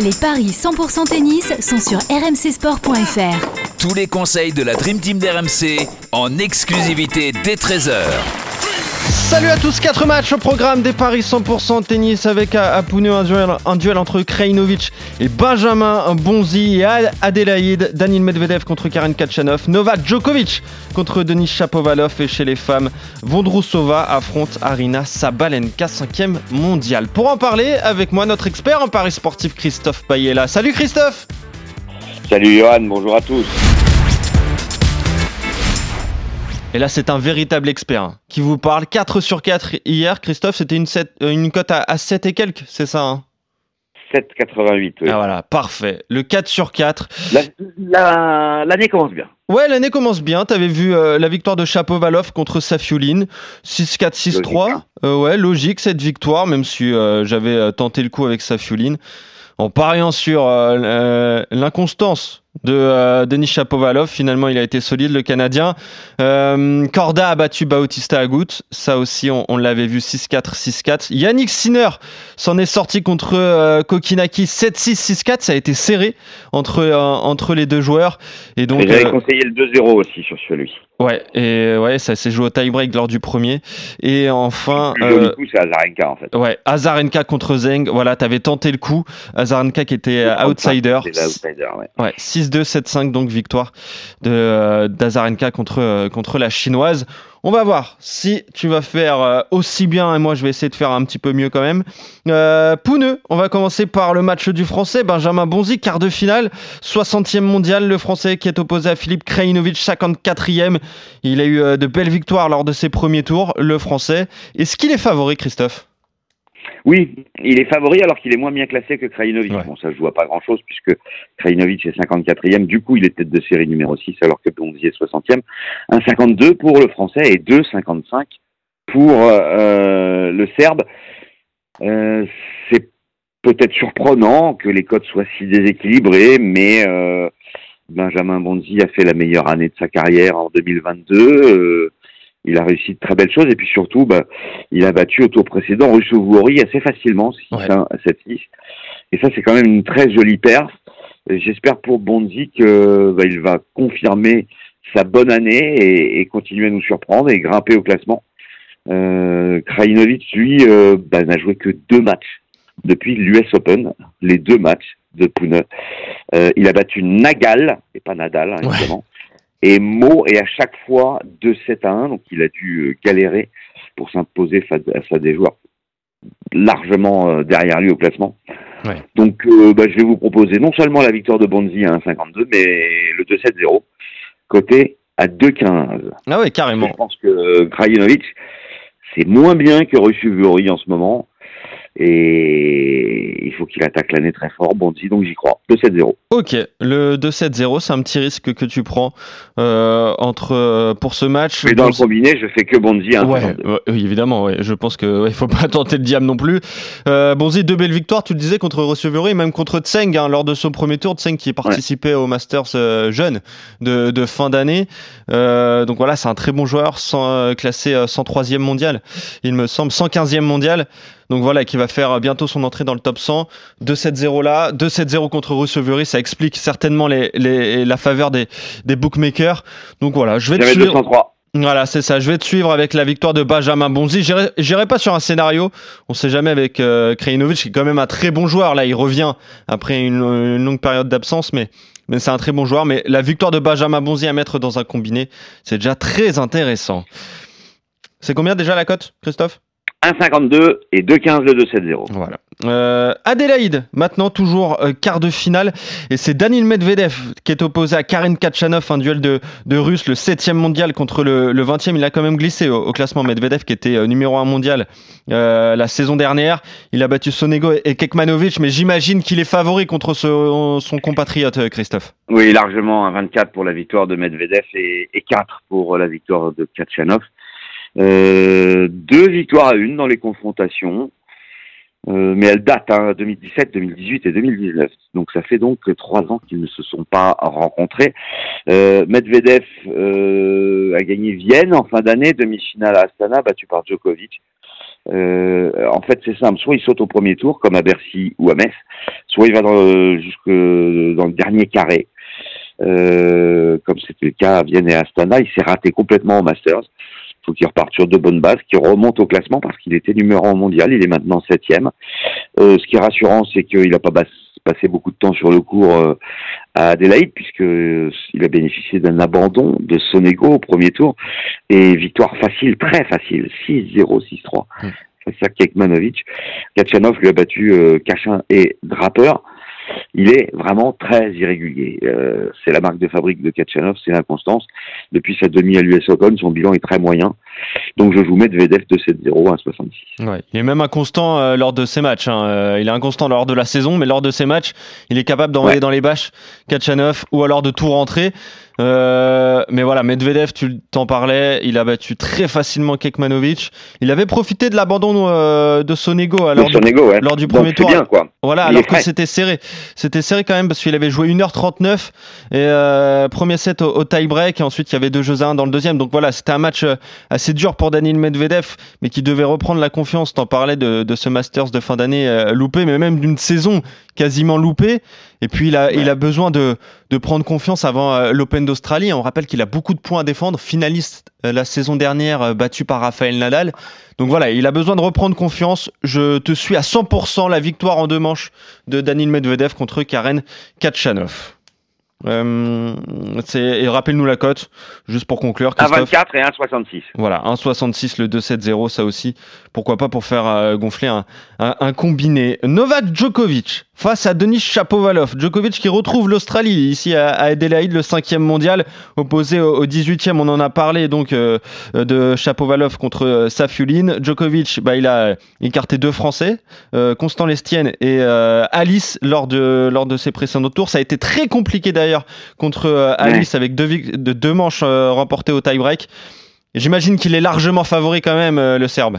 Les paris 100% tennis sont sur rmcsport.fr. Tous les conseils de la Dream Team d'RMC en exclusivité dès 13h. Salut à tous, 4 matchs au programme des paris 100% tennis avec à, Pune, un duel, entre Krajinovic et Benjamin Bonzi et Ad- Adélaïde, Daniil Medvedev contre Karen Kachanov, Novak Djokovic contre Denis Shapovalov et chez les femmes, Vondrousova affronte Arina Sabalenka, 5ème mondial. Pour en parler avec moi, notre expert en paris sportif Christophe Payella. Salut Christophe Salut Johan, bonjour à tous. Et là, c'est un véritable expert hein, qui vous parle 4 sur 4 hier. Christophe, c'était une, euh, une cote à, à 7 et quelques, c'est ça hein? 7,88. oui. Ah voilà, parfait. Le 4 sur 4. La- la- L'année commence bien. Ouais, l'année commence bien. T'avais vu euh, la victoire de Chapovalov contre Safiulin. 6-4, 6-3. Logique, hein. Euh, ouais, logique cette victoire, même si euh, j'avais euh, tenté le coup avec Safiulin. En pariant sur euh, euh, l'inconstance de euh, Denis Chapovalov, finalement il a été solide le Canadien. Euh, Corda a battu Bautista Agut, ça aussi on, on l'avait vu 6-4, 6-4. Yannick Sinner s'en est sorti contre euh, Kokinaki 7-6, 6-4, ça a été serré entre, euh, entre les deux joueurs. Et donc, J'avais euh, conseillé le 2-0 aussi sur celui. Ouais, et ouais, ça s'est joué au tie-break lors du premier. Et enfin, Le euh, coup, c'est Azarenka en fait. ouais, Azarenka contre Zeng. Voilà, t'avais tenté le coup. Azarenka qui était euh, outsider. Ouais. Ouais, 6-2, 7-5, donc victoire de euh, d'Azarenka contre, euh, contre la chinoise. On va voir si tu vas faire euh, aussi bien et moi je vais essayer de faire un petit peu mieux quand même. Euh, Pouneux, on va commencer par le match du français. Benjamin Bonzi, quart de finale, 60e mondial. Le français qui est opposé à Philippe Krajinovic, 54e. Il a eu euh, de belles victoires lors de ses premiers tours, le français. Est-ce qu'il est favori, Christophe? Oui, il est favori alors qu'il est moins bien classé que Krajinovic. Ouais. Bon, ça se joue à pas grand chose puisque Krajinovic est 54e. Du coup, il est tête de série numéro 6 alors que Bonzi est 60e. 1,52 pour le français et 2,55 pour euh, le serbe. Euh, c'est peut-être surprenant que les cotes soient si déséquilibrées, mais euh, Benjamin Bonzi a fait la meilleure année de sa carrière en 2022. Il a réussi de très belles choses et puis surtout, bah, il a battu au tour précédent Russo-Vouhori assez facilement, 6-1 à 7-6. Et ça, c'est quand même une très jolie perf. J'espère pour Bonzi que bah, il va confirmer sa bonne année et, et continuer à nous surprendre et grimper au classement. Euh, Krajinovic, lui, euh, bah, n'a joué que deux matchs depuis l'US Open, les deux matchs de Pune. Euh, il a battu Nagal, et pas Nadal, hein, Ouais. évidemment, et Mo, et à chaque fois 2-7 à 1, donc il a dû euh, galérer pour s'imposer face à des joueurs largement euh, derrière lui au classement. Ouais. Donc euh, bah, je vais vous proposer non seulement la victoire de Bonzi à 1,52, mais le 2-7-0, côté à 2,15. Ah ouais, carrément. Je pense que Krajinovic, c'est moins bien que Russu-Vuri en ce moment. Et il faut qu'il attaque l'année très fort. Bonzi, donc j'y crois. 2-7-0. Ok, le 2-7-0, c'est un petit risque que tu prends euh, entre euh, pour ce match. Mais dans le combiné, je fais que Bonzi à Ouais, 1,52. ouais, oui, évidemment, ouais. je pense que ouais, faut pas tenter le diable non plus. Euh, Bonzi, deux belles victoires, tu le disais, contre et même contre Tseng hein, lors de son premier tour. Tseng qui participait au Masters euh, jeune de, de fin d'année. Euh, donc voilà, c'est un très bon joueur, sans, classé euh, 103e mondial, il me semble, 115e mondial. Donc voilà, qui va faire bientôt son entrée dans le top 100. 2-7-0 là, 2-7-0 contre Receveur, ça explique certainement les, les, la faveur des, des bookmakers. Donc voilà, je vais te suivre. 203. Voilà, c'est ça. Je vais te suivre avec la victoire de Benjamin Bonzi. J'irai j'irai pas sur un scénario. On sait jamais avec euh, Krajinovic, qui est quand même un très bon joueur. Là, il revient après une, une longue période d'absence, mais, mais c'est un très bon joueur. Mais la victoire de Benjamin Bonzi à mettre dans un combiné, c'est déjà très intéressant. C'est combien déjà la cote, Christophe? 1,52 et 2,15 le 2-7-0. Voilà. Euh, Adélaïde, maintenant toujours euh, quart de finale, et c'est Danil Medvedev qui est opposé à Karin Kachanov, un duel de, de Russes, le 7 mondial contre le, le 20e. Il a quand même glissé au, au classement Medvedev qui était euh, numéro 1 mondial euh, la saison dernière. Il a battu Sonego et, et Kekmanovic, mais j'imagine qu'il est favori contre ce- son compatriote euh, Christophe. Oui, largement, un 24 pour la victoire de Medvedev et, et 4 pour la victoire de Kachanov. Euh, deux victoires à une dans les confrontations, euh, mais elles datent, hein, 2017, 2018 et 2019. Donc ça fait donc trois ans qu'ils ne se sont pas rencontrés. Euh, Medvedev euh, a gagné Vienne en fin d'année, demi-finale à Astana, battu par Djokovic. en fait, c'est simple. Soit il saute au premier tour, comme à Bercy ou à Metz, soit il va jusque dans le dernier carré, comme c'était le cas à Vienne et à Astana. Il s'est raté complètement au Masters. Il faut qu'il reparte sur de bonnes bases, qu'il remonte au classement parce qu'il était numéro un mondial. Il est maintenant septième. ce qui est rassurant, c'est qu'il n'a pas passé beaucoup de temps sur le cours euh, à Adélaïde puisque euh, il a bénéficié d'un abandon de Sonego au premier tour et victoire facile, très facile, 6-0, 6-3. C'est ça Kekmanovic. Kachanov lui a battu euh, Cachin et Draper il est vraiment très irrégulier. Euh, c'est la marque de fabrique de Kachanov, c'est l'inconstance. Depuis sa demi à l'US Open, son bilan est très moyen. Donc je vous mets Vedef de 7-0 à 66. Ouais, il est même inconstant euh, lors de ses matchs. Hein. Euh, il est inconstant lors de la saison, mais lors de ses matchs, il est capable d'envoyer dans les bâches Kachanov ou alors de tout rentrer. Euh, mais voilà, Medvedev, tu t'en parlais, il a battu très facilement Kekmanovic. Il avait profité de l'abandon euh, de Sonego, alors lors du premier tour. Bien, quoi. Voilà, alors que c'était serré. C'était serré quand même parce qu'il avait joué 1h39 et euh, premier set au, tie-break et ensuite il y avait deux jeux à 1 dans le deuxième. Donc voilà, c'était un match euh, assez dur pour Daniel Medvedev, mais qui devait reprendre la confiance. T'en parlais de, de, ce Masters de fin d'année loupé, mais même d'une saison quasiment loupée. Et puis il a, il a besoin de, de prendre confiance avant l'Open d'Australie. On rappelle qu'il a beaucoup de points à défendre, finaliste euh, la saison dernière euh, battu par Rafael Nadal. Donc voilà, il a besoin de reprendre confiance. Je te suis à 100% la victoire en deux manches de Daniil Medvedev contre Karen Kachanov. Euh, et rappelle-nous la cote, juste pour conclure. 1,24 et 1,66. Voilà, 1,66 le 2-7-0, ça aussi. Pourquoi pas pour faire gonfler un, un, un, combiné. Novak Djokovic face à Denis Chapovalov. Djokovic qui retrouve l'Australie ici à Adelaide, le cinquième mondial, opposé au 18e. On en a parlé donc euh, de Chapovalov contre euh, Safiulin. Djokovic, bah, il a écarté deux Français, euh, Constant Lestienne et Alice lors de lors de ses précédents tours. Ça a été très compliqué d'ailleurs contre Alice avec deux, deux manches remportées au tie-break. J'imagine qu'il est largement favori quand même, le Serbe.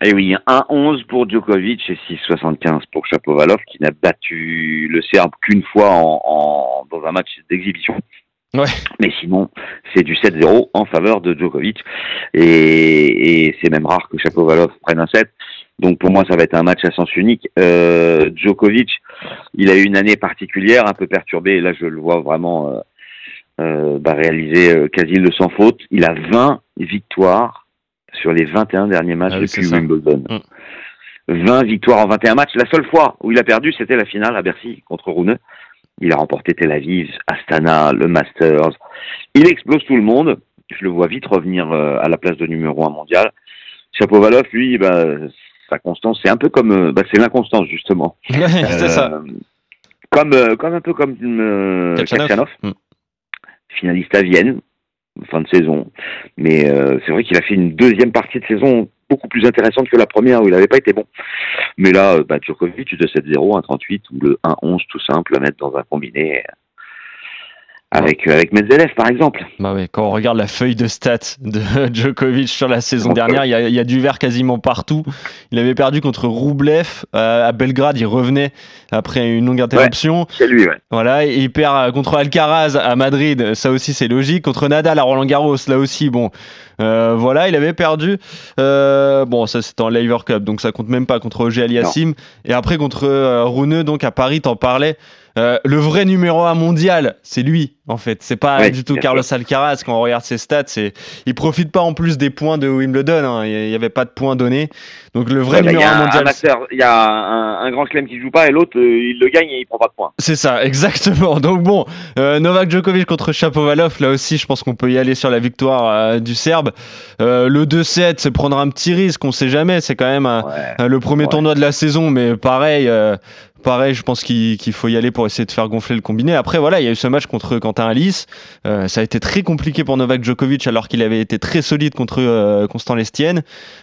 Et eh oui, 1-11 pour Djokovic et 6-75 pour Chapovalov qui n'a battu le Serbe qu'une fois en, dans un match d'exhibition. Ouais. Mais sinon, c'est du 7-0 en faveur de Djokovic. Et, et c'est même rare que Chapovalov prenne un 7. Donc pour moi, ça va être un match à sens unique. Euh, Djokovic, il a eu une année particulière, un peu perturbée. Et là, je le vois vraiment euh, euh, bah, réaliser euh, quasi le sans faute. Il a 20 victoires sur les 21 derniers matchs ah depuis Wimbledon. 20 mm. victoires en 21 matchs. La seule fois où il a perdu, c'était la finale à Bercy contre Rune. Il a remporté Tel Aviv, Astana, le Masters. Il explose tout le monde. Je le vois vite revenir euh, à la place de numéro 1 mondial. Chapovalov, lui, bah, sa constance, c'est un peu comme, euh, bah, c'est l'inconstance justement. c'est euh, ça. Comme, comme un peu comme euh, Kachanov, mm. finaliste à Vienne, fin de saison. Mais euh, c'est vrai qu'il a fait une deuxième partie de saison beaucoup plus intéressante que la première où il n'avait pas été bon. Mais là, euh, bah, Djokovic de 7-0, 1-38 ou le 1-11 tout simple à mettre dans un combiné avec, euh, avec Medvedev par exemple. Bah ouais, quand on regarde la feuille de stats de Djokovic sur la saison dernière, il y, a, il y, a, du vert quasiment partout. Il avait perdu contre Roublev à Belgrade, il revenait après une longue interruption. c'est lui, ouais. Voilà, et il perd contre Alcaraz à Madrid, ça aussi c'est logique. Contre Nadal à Roland Garros, là aussi, bon, euh, voilà, il avait perdu. Euh, bon, ça c'était en Lever Cup, donc ça compte même pas contre Roger Aliassim. Et après contre euh, Runeux, donc à Paris, t'en parlais. Euh, le vrai numéro 1 mondial, c'est lui, en fait. C'est pas du tout Carlos Alcaraz. Quand on regarde ses stats, c'est, il profite pas en plus des points de Wimbledon. Hein. Il y avait pas de points donnés. Donc le vrai numéro 1 mondial. Il y a un, grand chelem qui joue pas et l'autre, euh, il le gagne et il prend pas de points. C'est ça, exactement. Donc bon, euh, Novak Djokovic contre Chapovalov, là aussi, je pense qu'on peut y aller sur la victoire du Serbe. le 2-7, c'est prendre un petit risque. On sait jamais. C'est quand même le premier tournoi de la saison, mais pareil pareil, je pense qu'il faut y aller pour essayer de faire gonfler le combiné. Après, voilà, il y a eu ce match contre Quentin Alice. Euh, ça a été très compliqué pour Novak Djokovic alors qu'il avait été très solide contre euh, Constant Lestienne.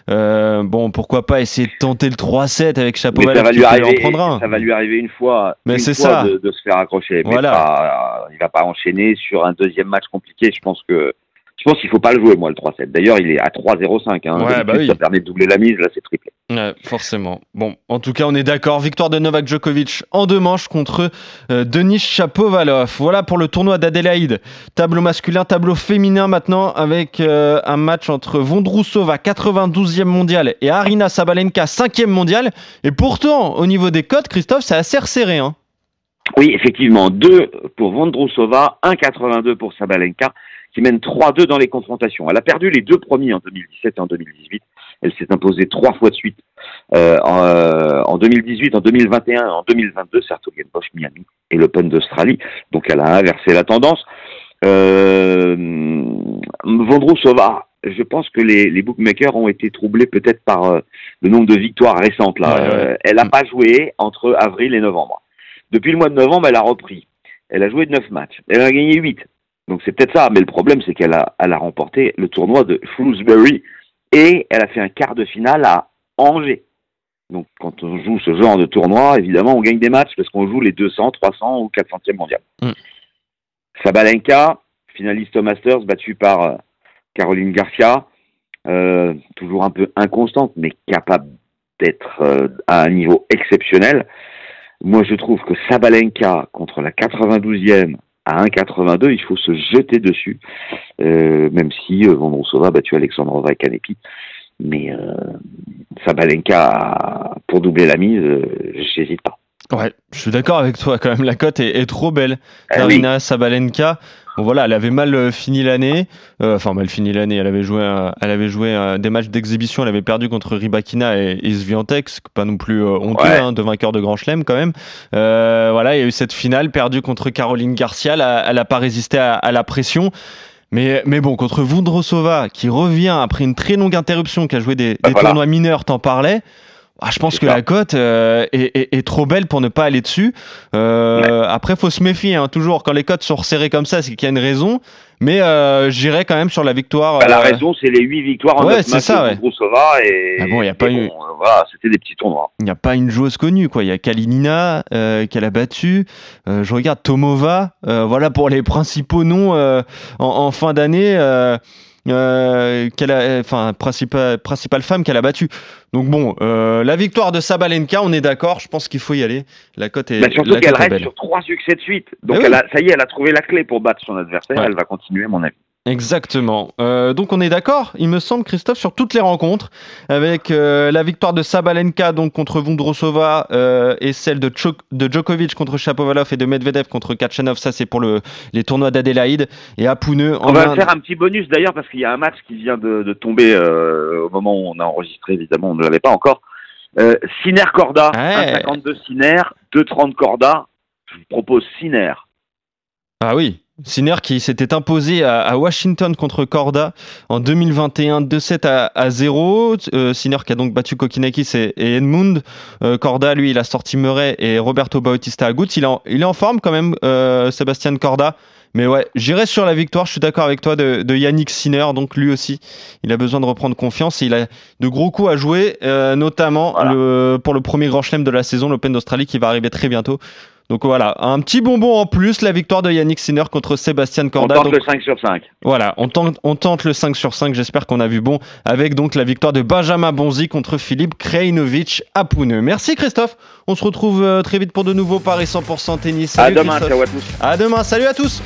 Euh, bon, pourquoi pas essayer de tenter le 3-7 avec Chapeau ça va lui arriver, Ça va lui arriver une fois, Mais c'est ça. De, se faire accrocher. Mais voilà. il va pas enchaîner sur un deuxième match compliqué. Je pense que Je pense qu'il faut pas le jouer, moi, le 3-7. D'ailleurs, il est à 3-0-5. Hein. Ouais, bah oui. Ça permet de doubler la mise. Là, c'est triplé. Ouais, forcément. Bon, en tout cas, on est d'accord. Victoire de Novak Djokovic en deux manches contre euh, Denis Chapovalov. Voilà pour le tournoi d'Adélaïde. Tableau masculin, tableau féminin maintenant avec euh, un match entre Vondrousova, 92e mondial, et Arina Sabalenka, 5e mondial. Et pourtant, au niveau des cotes, Christophe, c'est assez resserré. Hein. Oui, effectivement. 2 pour Vondrousova, 1,82 pour Sabalenka, qui mène 3-2 dans les confrontations. Elle a perdu les deux premiers en 2017 et en 2018. Elle s'est imposée trois fois de suite euh, en, euh, en, 2018, en 2021 en 2022, Bosch Miami et l'Open d'Australie. Donc elle a inversé la tendance. Euh, Vondrousova, je pense que les, les, bookmakers ont été troublés peut-être par euh, le nombre de victoires récentes. Là. Ouais, ouais. Elle n'a pas joué entre avril et novembre. Depuis le mois de novembre, elle a repris. Elle a joué 9 matchs. Elle a gagné 8. Donc c'est peut-être ça. Mais le problème, c'est qu'elle a, elle a remporté le tournoi de Shrewsbury et elle a fait un quart de finale à Angers. Donc quand on joue ce genre de tournoi, évidemment, on gagne des matchs parce qu'on joue les 200, 300 ou 400e mondial. Mm. Sabalenka, finaliste au Masters, battue par euh, Caroline Garcia, euh, toujours un peu inconstante, mais capable d'être euh, à un niveau exceptionnel. Moi, je trouve que Sabalenka contre la 92e à 1,82, il faut se jeter dessus, euh, même si euh, Vondrousova a battu Alexandrova et Kanepi. Mais euh, Sabalenka, pour doubler la mise, euh, j'hésite pas. Ouais, je suis d'accord avec toi quand même. La cote est, est, trop belle. Ah Karina oui. Sabalenka, bon voilà, elle avait mal euh, fini l'année. Euh, enfin, mal fini l'année. Elle avait joué, elle avait joué euh, des matchs d'exhibition. Elle avait perdu contre Rybakina et, et pas non plus euh, honteux, Ouais. hein, de vainqueur de Grand Chelem quand même. Euh, voilà, il y a eu cette finale perdue contre Caroline Garcia. Elle a, elle a pas résisté à, à la pression. Mais, mais bon, contre Vondrosova, qui revient après une très longue interruption, qui a joué des, Bah des voilà. tournois mineurs, t'en parlais. Ah, je pense que ça. la cote euh, est, est- est trop belle pour ne pas aller dessus. Euh, Après, faut se méfier. Hein, toujours, quand les cotes sont resserrées comme ça, c'est qu'il y a une raison. Mais euh, j'irai quand même sur la victoire. Bah, la euh, raison, c'est les 8 victoires en Ouais, 9 c'est ça, ouais. Et, Ah bon, y a pas eu- bon, euh, voilà, c'était des petits tournois. Il n'y a pas une joueuse connue, quoi. Il y a Kalinina euh, qu'elle a battu. Euh, je regarde Tomova. Euh, voilà pour les principaux noms euh, en, en fin d'année. Euh, qu'elle a, enfin, principale, principale femme qu'elle a battue. Donc bon, euh, la victoire de Sabalenka, on est d'accord. Je pense qu'il faut y aller. La cote est, Bah, surtout qu'elle reste belle. sur trois succès de suite. Donc Eh oui. elle a, ça y est, elle a trouvé la clé pour battre son adversaire. Ouais. Elle va continuer, mon avis. Exactement. Euh, donc on est d'accord, il me semble, Christophe, sur toutes les rencontres, avec euh, la victoire de Sabalenka donc contre Vondrousova euh, et celle de, de Djokovic contre Shapovalov et de Medvedev contre Kachanov. Ça, c'est pour le, les tournois d'Adélaïde. Et à Pouneux, On va Inde- faire un petit bonus d'ailleurs parce qu'il y a un match qui vient de, de tomber au moment où on a enregistré, évidemment, on ne l'avait pas encore. Siner Corda, Ouais. 1,52 Siner, 2,30 Corda. Je vous propose Siner. Ah oui, Sinner qui s'était imposé à, à Washington contre Corda en 2021, 2-7 à, à 0. Euh, Sinner qui a donc battu Kokinakis et, et Edmund. Euh, Corda, lui, il a sorti Murray et Roberto Bautista Agut. Il, est en- il est en forme quand même, euh, Sébastien Corda. Mais ouais, j'irai sur la victoire. Je suis d'accord avec toi de, de Yannick Sinner. Donc lui aussi, il a besoin de reprendre confiance. Et il a de gros coups à jouer, euh, notamment Voilà. le, pour le premier grand chelem de la saison, l'Open d'Australie, qui va arriver très bientôt. Donc voilà, un petit bonbon en plus, la victoire de Yannick Sinner contre Sébastien On Corda. tente Donc, le 5 sur 5. voilà, on tente, on tente le 5 sur 5, j'espère qu'on a vu bon, avec donc la victoire de Benjamin Bonzi contre Philippe Krajinovic à Pouneux. Merci Christophe, on se retrouve euh, très vite pour de nouveaux paris 100% tennis. À Salut demain, Christophe. ciao à tous. À demain, salut à tous